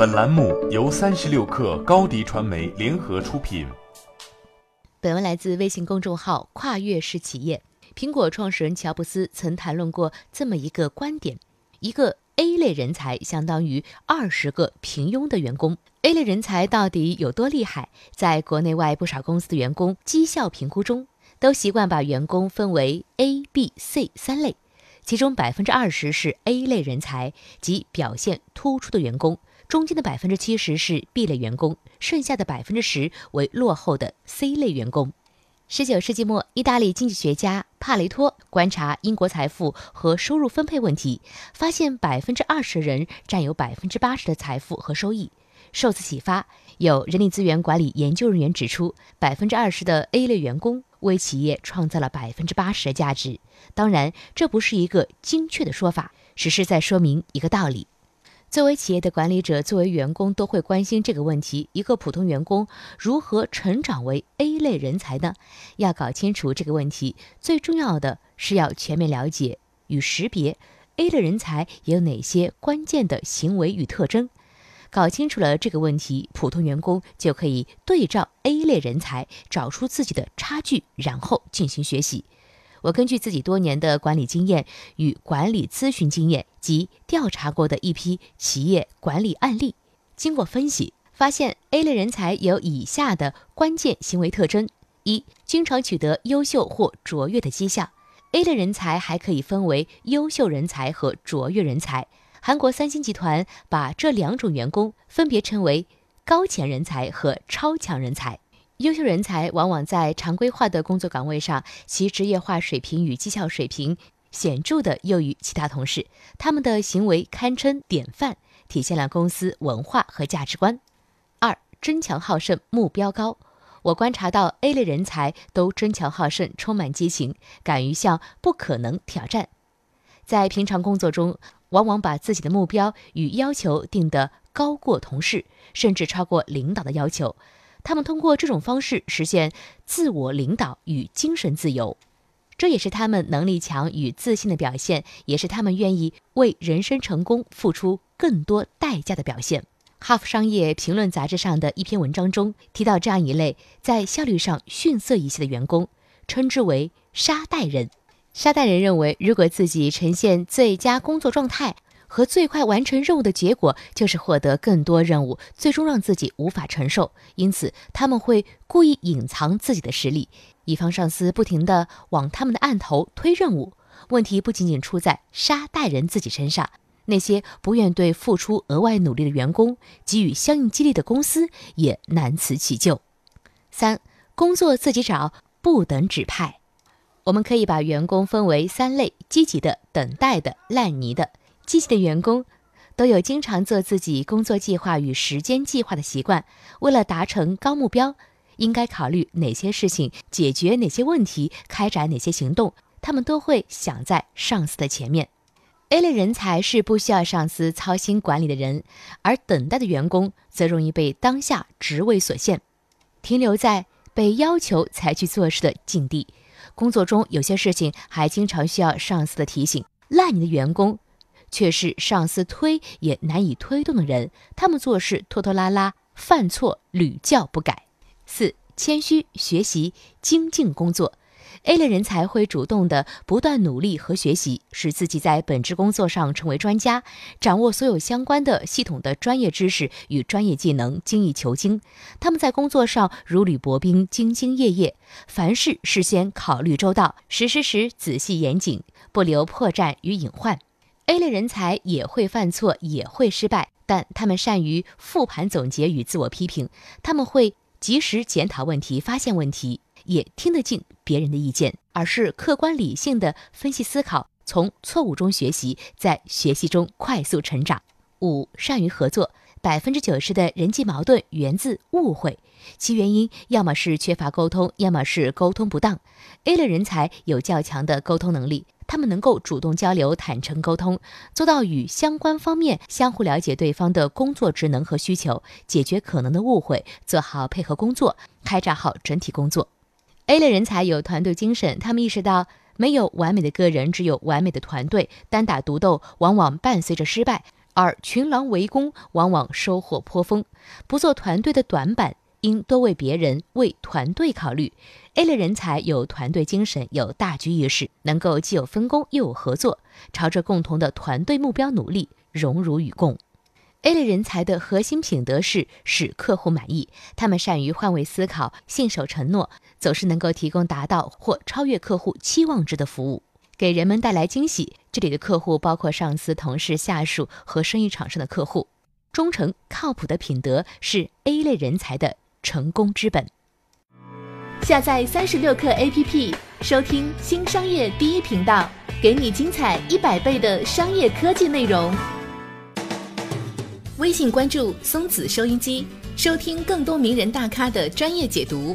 本栏目由三十六氪高低传媒联合出品。本文来自微信公众号“跨越式企业”。苹果创始人乔布斯曾谈论过这么一个观点：一个 A 类人才相当于二十个平庸的员工。A 类人才到底有多厉害？在国内外不少公司的员工绩效评估中，都习惯把员工分为 A、B、C 三类。其中百分之二十是 A 类人才，即表现突出的员工；中间的百分之七十是 B 类员工，剩下的百分之十为落后的 C 类员工。十九世纪末，意大利经济学家帕雷托观察英国财富和收入分配问题，发现百分之二十人占有百分之八十的财富和收益。受此启发，有人力资源管理研究人员指出，百分之二十的 A 类员工。为企业创造了百分之八十的价值。当然，这不是一个精确的说法，只是在说明一个道理。作为企业的管理者，作为员工都会关心这个问题：一个普通员工如何成长为 A 类人才呢？要搞清楚这个问题，最重要的是要全面了解与识别 A 类人才有哪些关键的行为与特征。搞清楚了这个问题，普通员工就可以对照 A 类人才找出自己的差距，然后进行学习。我根据自己多年的管理经验与管理咨询经验及调查过的一批企业管理案例，经过分析，发现 A 类人才有以下的关键行为特征：一、经常取得优秀或卓越的绩效。A 类人才还可以分为优秀人才和卓越人才。韩国三星集团把这两种员工分别称为高潜人才和超强人才。优秀人才往往在常规化的工作岗位上，其职业化水平与绩效水平显著的优于其他同事，他们的行为堪称典范，体现了公司文化和价值观。二，争强好胜，目标高。我观察到 A 类人才都争强好胜，充满激情，敢于向不可能挑战。在平常工作中，往往把自己的目标与要求定得高过同事，甚至超过领导的要求。他们通过这种方式实现自我领导与精神自由，这也是他们能力强与自信的表现，也是他们愿意为人生成功付出更多代价的表现。《哈佛商业评论》杂志上的一篇文章中提到，这样一类在效率上逊色一些的员工，称之为“沙袋人”。沙袋人认为，如果自己呈现最佳工作状态和最快完成任务的结果，就是获得更多任务，最终让自己无法承受。因此，他们会故意隐藏自己的实力，以防上司不停地往他们的案头推任务。问题不仅仅出在沙袋人自己身上，那些不愿对付出额外努力的员工给予相应激励的公司也难辞其咎。三、工作自己找，不等指派。我们可以把员工分为三类：积极的、等待的、烂泥的。积极的员工都有经常做自己工作计划与时间计划的习惯。为了达成高目标，应该考虑哪些事情，解决哪些问题，开展哪些行动，他们都会想在上司的前面。A 类人才是不需要上司操心管理的人，而等待的员工则容易被当下职位所限，停留在被要求才去做事的境地。工作中有些事情还经常需要上司的提醒，烂泥的员工却是上司推也难以推动的人，他们做事拖拖拉拉，犯错屡教不改。四、谦虚学习，精进工作。A 类人才会主动的不断努力和学习，使自己在本职工作上成为专家，掌握所有相关的系统的专业知识与专业技能，精益求精。他们在工作上如履薄冰，兢兢业业，凡事事先考虑周到，实施时仔细严谨，不留破绽与隐患。A 类人才也会犯错，也会失败，但他们善于复盘总结与自我批评，他们会及时检讨问题，发现问题。也听得进别人的意见，而是客观理性的分析思考，从错误中学习，在学习中快速成长。五、善于合作，百分之九十的人际矛盾源自误会，其原因要么是缺乏沟通，要么是沟通不当。A 类人才有较强的沟通能力，他们能够主动交流、坦诚沟通，做到与相关方面相互了解对方的工作职能和需求，解决可能的误会，做好配合工作，开展好整体工作。A 类人才有团队精神，他们意识到没有完美的个人，只有完美的团队。单打独斗往往伴随着失败，而群狼围攻往往收获颇丰。不做团队的短板，应多为别人、为团队考虑。A 类人才有团队精神，有大局意识，能够既有分工又有合作，朝着共同的团队目标努力，荣辱与共。A 类人才的核心品德是使客户满意，他们善于换位思考，信守承诺，总是能够提供达到或超越客户期望值的服务，给人们带来惊喜。这里的客户包括上司、同事、下属和生意场上的客户。忠诚、靠谱的品德是 A 类人才的成功之本。下载三十六课 APP，收听新商业第一频道，给你精彩一百倍的商业科技内容。微信关注松子收音机，收听更多名人大咖的专业解读。